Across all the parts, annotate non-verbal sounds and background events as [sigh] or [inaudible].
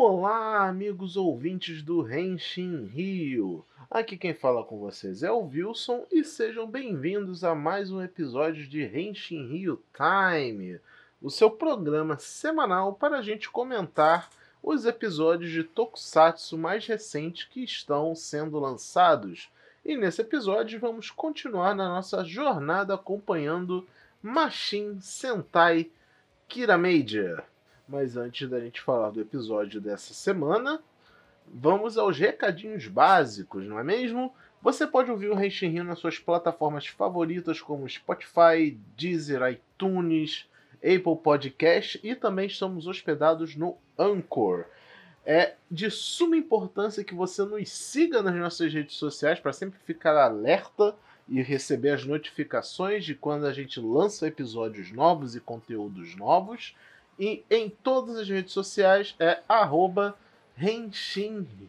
Olá, amigos ouvintes do Renshin Rio. Aqui quem fala com vocês é o Wilson e sejam bem-vindos a mais um episódio de Renshin Rio Time, o seu programa semanal para a gente comentar os episódios de Tokusatsu mais recentes que estão sendo lançados. E nesse episódio vamos continuar na nossa jornada acompanhando Machine Sentai Kira Major. Mas antes da gente falar do episódio dessa semana, vamos aos recadinhos básicos, não é mesmo? Você pode ouvir o Renshin Rio nas suas plataformas favoritas como Spotify, Deezer, iTunes, Apple Podcast e também estamos hospedados no Anchor. É de suma importância que você nos siga nas nossas redes sociais para sempre ficar alerta e receber as notificações de quando a gente lança episódios novos e conteúdos novos. E em todas as redes sociais é arroba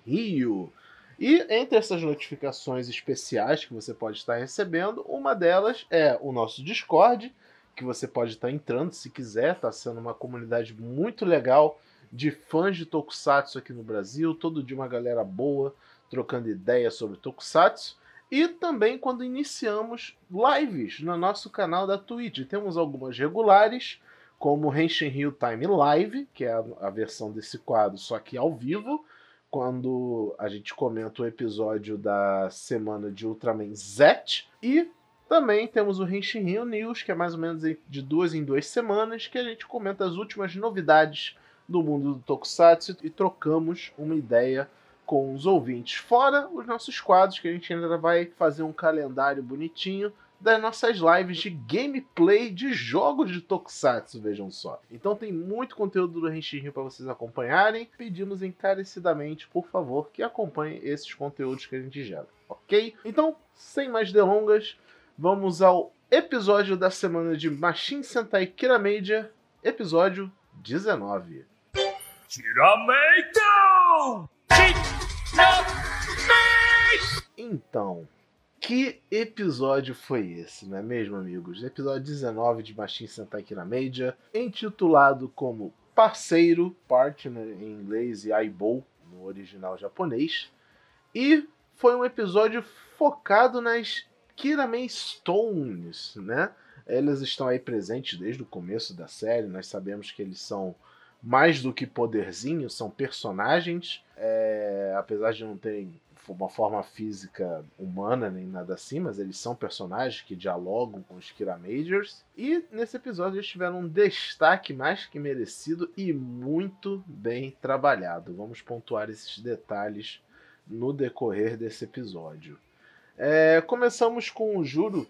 Rio. E entre essas notificações especiais que você pode estar recebendo, uma delas é o nosso Discord, que você pode estar entrando se quiser, está sendo uma comunidade muito legal de fãs de Tokusatsu aqui no Brasil, todo dia uma galera boa trocando ideias sobre Tokusatsu. E também quando iniciamos lives no nosso canal da Twitch. Temos algumas regulares como Henshin Hill Time Live, que é a, versão desse quadro, só que ao vivo, quando a gente comenta o episódio da semana de Ultraman Z. E também temos o Henshin Hill News, que é mais ou menos de duas em duas semanas, que a gente comenta as últimas novidades do mundo do Tokusatsu e trocamos uma ideia com os ouvintes. Fora os nossos quadros, que a gente ainda vai fazer um calendário bonitinho das nossas lives de gameplay de jogos de Tokusatsu, vejam só. Então tem muito conteúdo do Henshin para vocês acompanharem. Pedimos encarecidamente, por favor, que acompanhem esses conteúdos que a gente gera, ok? Então, sem mais delongas, vamos ao episódio da semana de Machine Sentai Kira Major, episódio 19. Tirameito! Então, que episódio foi esse, não é mesmo, amigos? Episódio 19 de Machine Sentai Kira Major, intitulado como Parceiro, Partner em inglês e Aibou no original japonês. E foi um episódio focado nas Kiramen Stones, né? Elas estão aí presentes desde o começo da série, nós sabemos que eles são mais do que poderzinhos, são personagens, é, apesar de não terem uma forma física humana nem nada assim, mas eles são personagens que dialogam com os Kira Majors. E nesse episódio eles tiveram um destaque mais que merecido e muito bem trabalhado. Vamos pontuar esses detalhes no decorrer desse episódio. É, começamos com o Juro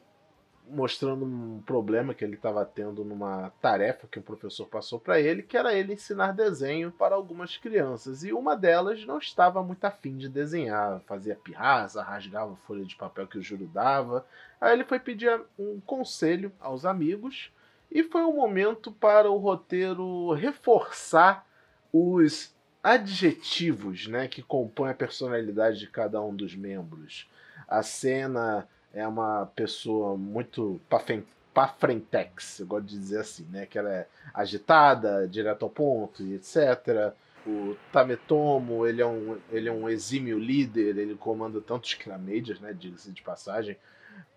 mostrando um problema que ele estava tendo numa tarefa que o professor passou para ele, que era ele ensinar desenho para algumas crianças. E uma delas não estava muito afim de desenhar, fazia pirraça, rasgava folha de papel que o Júlio dava. Aí ele foi pedir um conselho aos amigos e foi um momento para o roteiro reforçar os adjetivos né, que compõem a personalidade de cada um dos membros. A cena é uma pessoa muito para frentex, eu gosto de dizer assim, né? Que ela é agitada, direto ao ponto e etc. O Tametomo, ele é um, ele é um exímio líder, ele comanda tanto os Clamadias, né? Diga-se de passagem,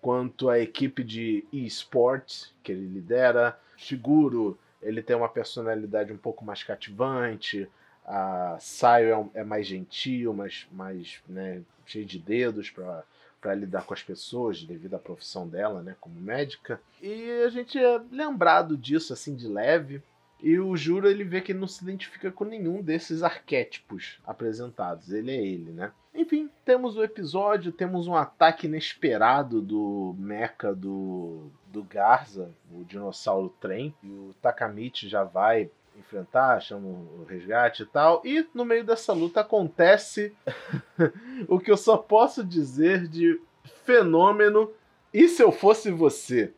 quanto a equipe de eSports que ele lidera. Shiguro, ele tem uma personalidade um pouco mais cativante. A Sayo é, é mais gentil, mais, mais né, cheio de dedos para para lidar com as pessoas devido à profissão dela, né, como médica. E a gente é lembrado disso assim de leve. E o Juro ele vê que não se identifica com nenhum desses arquétipos apresentados. Ele é ele, né? Enfim, temos o episódio, temos um ataque inesperado do mecha do, do Garza, o dinossauro trem. E o Takamichi já vai enfrentar, chama o resgate e tal. E no meio dessa luta acontece [laughs] o que eu só posso dizer de fenômeno. E se eu fosse você?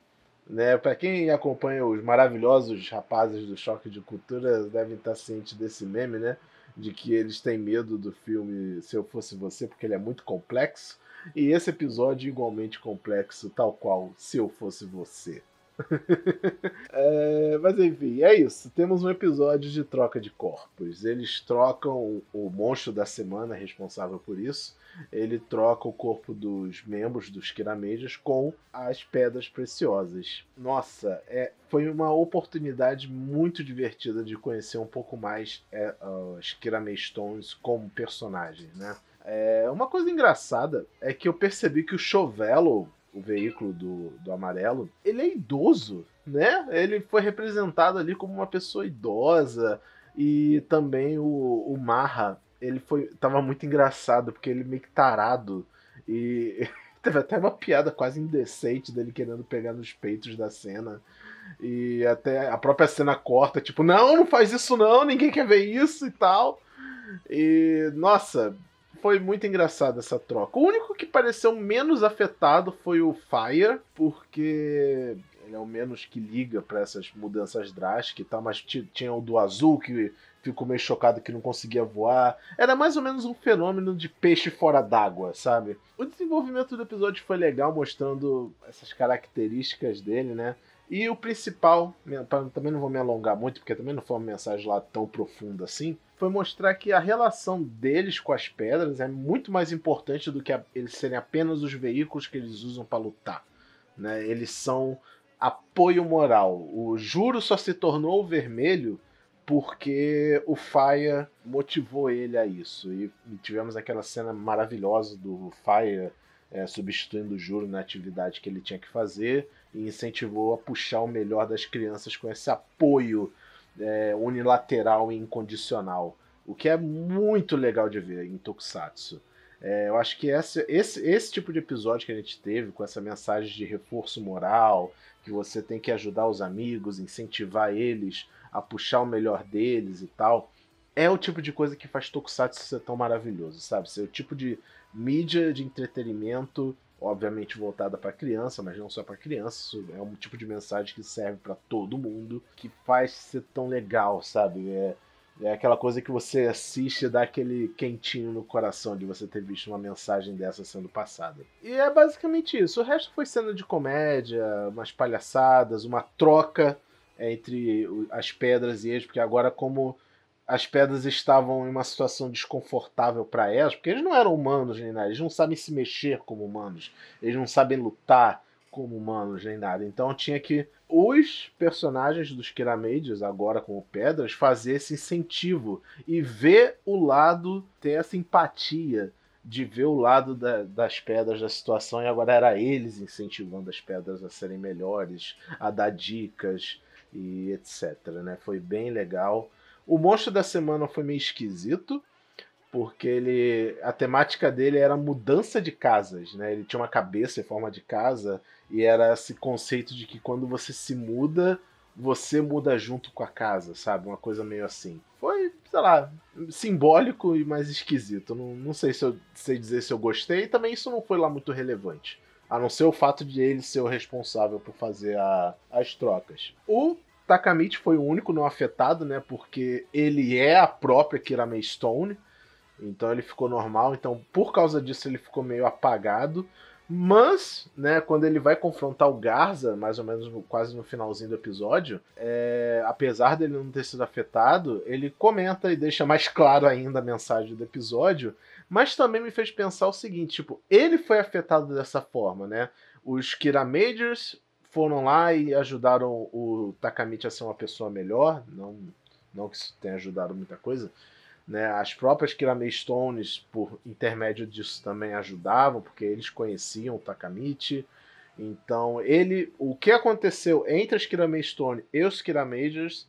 Né? Para quem acompanha os maravilhosos rapazes do Choque de Cultura, devem estar cientes desse meme, né? De que eles têm medo do filme Se Eu Fosse Você, porque ele é muito complexo. E esse episódio é igualmente complexo, tal qual Se Eu Fosse Você. [laughs] é, mas enfim, é isso. Temos um episódio de troca de corpos. Eles trocam o monstro da semana responsável por isso. Ele troca o corpo dos membros dos Kiramejas com as pedras preciosas. Nossa, é, foi uma oportunidade muito divertida de conhecer um pouco mais é, as Stones como personagens, né? É, uma coisa engraçada é que eu percebi que o Chovelo o veículo do, do amarelo, ele é idoso, né? Ele foi representado ali como uma pessoa idosa. E também o, o Marra, ele foi. tava muito engraçado, porque ele meio que tarado. E [laughs] teve até uma piada quase indecente dele querendo pegar nos peitos da cena. E até a própria cena corta, tipo, não, não faz isso não, ninguém quer ver isso e tal. E, nossa, foi muito engraçada essa troca. O único que pareceu menos afetado foi o Fire, porque ele é o menos que liga para essas mudanças drásticas e tal, mas tinha o do azul que ficou meio chocado que não conseguia voar. Era mais ou menos um fenômeno de peixe fora d'água, sabe? O desenvolvimento do episódio foi legal, mostrando essas características dele, né? E o principal, também não vou me alongar muito, porque também não foi uma mensagem lá tão profunda assim, foi mostrar que a relação deles com as pedras é muito mais importante do que eles serem apenas os veículos que eles usam para lutar. Né? Eles são apoio moral. O Juro só se tornou vermelho porque o Fire motivou ele a isso. E tivemos aquela cena maravilhosa do Fire é, substituindo o Juro na atividade que ele tinha que fazer e incentivou a puxar o melhor das crianças com esse apoio é, unilateral e incondicional. O que é muito legal de ver em Tokusatsu. É, eu acho que esse, esse, esse tipo de episódio que a gente teve, com essa mensagem de reforço moral, que você tem que ajudar os amigos, incentivar eles a puxar o melhor deles e tal, é o tipo de coisa que faz Tokusatsu ser tão maravilhoso, sabe? Ser o tipo de mídia de entretenimento obviamente voltada para criança, mas não só para criança. É um tipo de mensagem que serve para todo mundo, que faz ser tão legal, sabe? É, é aquela coisa que você assiste e dá aquele quentinho no coração de você ter visto uma mensagem dessa sendo passada. E é basicamente isso. O resto foi cena de comédia, umas palhaçadas, uma troca entre as pedras e eles, porque agora como as pedras estavam em uma situação desconfortável para elas, porque eles não eram humanos nem nada, eles não sabem se mexer como humanos, eles não sabem lutar como humanos nem nada. Então tinha que os personagens dos Kiramades, agora como pedras, fazer esse incentivo e ver o lado, ter essa empatia de ver o lado da, das pedras da situação e agora era eles incentivando as pedras a serem melhores, a dar dicas e etc. Né? Foi bem legal. O monstro da semana foi meio esquisito, porque ele a temática dele era mudança de casas, né? Ele tinha uma cabeça em forma de casa e era esse conceito de que quando você se muda, você muda junto com a casa, sabe? Uma coisa meio assim. Foi, sei lá, simbólico e mais esquisito. Não, não sei se eu sei dizer se eu gostei. Também isso não foi lá muito relevante. A não ser o fato de ele ser o responsável por fazer a, as trocas. O Takamichi foi o único não afetado, né? Porque ele é a própria Kirame Stone. Então ele ficou normal. Então, por causa disso, ele ficou meio apagado. Mas, né, quando ele vai confrontar o Garza, mais ou menos no, quase no finalzinho do episódio, é, apesar dele não ter sido afetado, ele comenta e deixa mais claro ainda a mensagem do episódio. Mas também me fez pensar o seguinte: tipo, ele foi afetado dessa forma, né? Os Kira Majors foram lá e ajudaram o Takamichi a ser uma pessoa melhor, não, não que isso tenha ajudado muita coisa, né? As próprias Kirame Stones, por intermédio disso, também ajudavam, porque eles conheciam o Takamichi. Então, ele, o que aconteceu entre as Kirame Stone e os Kiramagers,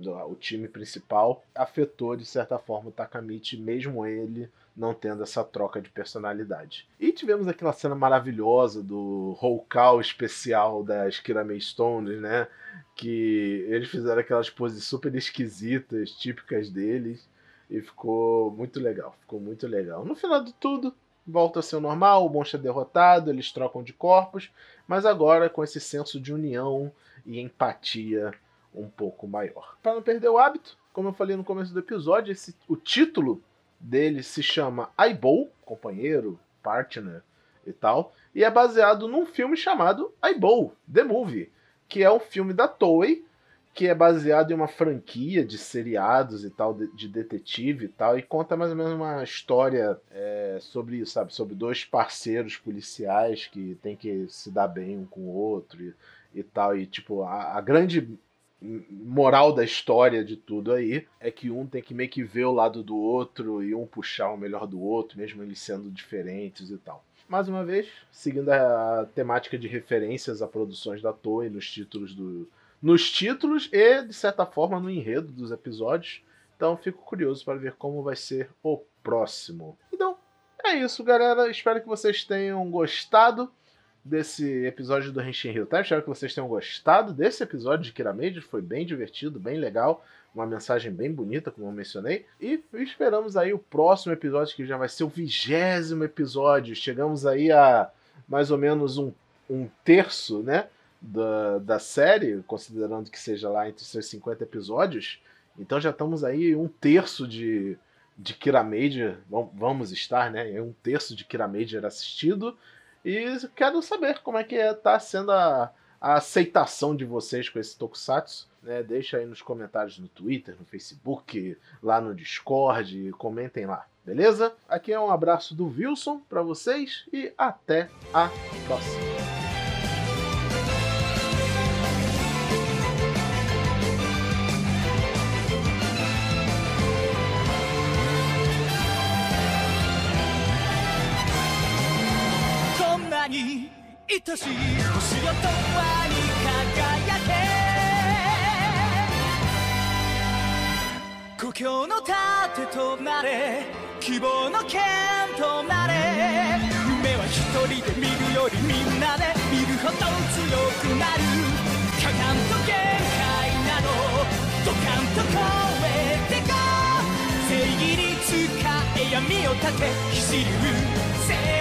o time principal, afetou de certa forma o Takamichi, mesmo ele não tendo essa troca de personalidade. E tivemos aquela cena maravilhosa do call especial das Kirame Stones, né? Que eles fizeram aquelas poses super esquisitas, típicas deles, e ficou muito legal, ficou muito legal. No final de tudo, volta a ser o normal, o monstro é derrotado, eles trocam de corpos, mas agora com esse senso de união e empatia um pouco maior. Para não perder o hábito, como eu falei no começo do episódio, esse, o título dele se chama Aibou, companheiro, partner e tal, e é baseado num filme chamado Aibou, The Movie, que é um filme da Toei, que é baseado em uma franquia de seriados e tal, de, de detetive e tal, e conta mais ou menos uma história é, sobre isso, sabe? Sobre dois parceiros policiais que tem que se dar bem um com o outro e, e tal. E, tipo, a, a grande moral da história de tudo aí é que um tem que meio que ver o lado do outro e um puxar o melhor do outro, mesmo eles sendo diferentes e tal. Mais uma vez, seguindo a temática de referências a produções da Toei nos títulos do, nos títulos e, de certa forma, no enredo dos episódios. Então fico curioso para ver como vai ser o próximo. Então, é isso, galera. Espero que vocês tenham gostado desse episódio do Henshin Hill tá? Espero que vocês tenham gostado desse episódio de Kira Major. Foi bem divertido, bem legal. Uma mensagem bem bonita, como eu mencionei. E esperamos aí o próximo episódio, que já vai ser o vigésimo episódio. Chegamos aí a mais ou menos um, um terço, né? da, da série, considerando que seja lá entre seus 50 episódios. Então já estamos aí um terço de, de Kira Major, vamos estar, né? Um terço de Kira Major assistido. E quero saber como é que está sendo a, a aceitação de vocês com esse Tokusatsu. Né? Deixa aí nos comentários no Twitter, no Facebook, lá no Discord, comentem lá, beleza? Aqui é um abraço do Wilson para vocês e até a próxima. 愛し星よ永遠に輝け故郷の盾となれ希望の剣となれ夢は一人で見るよりみんなで見るほど強くなるかかんと限界などドカンと超えてこ正義に使え闇を立て走る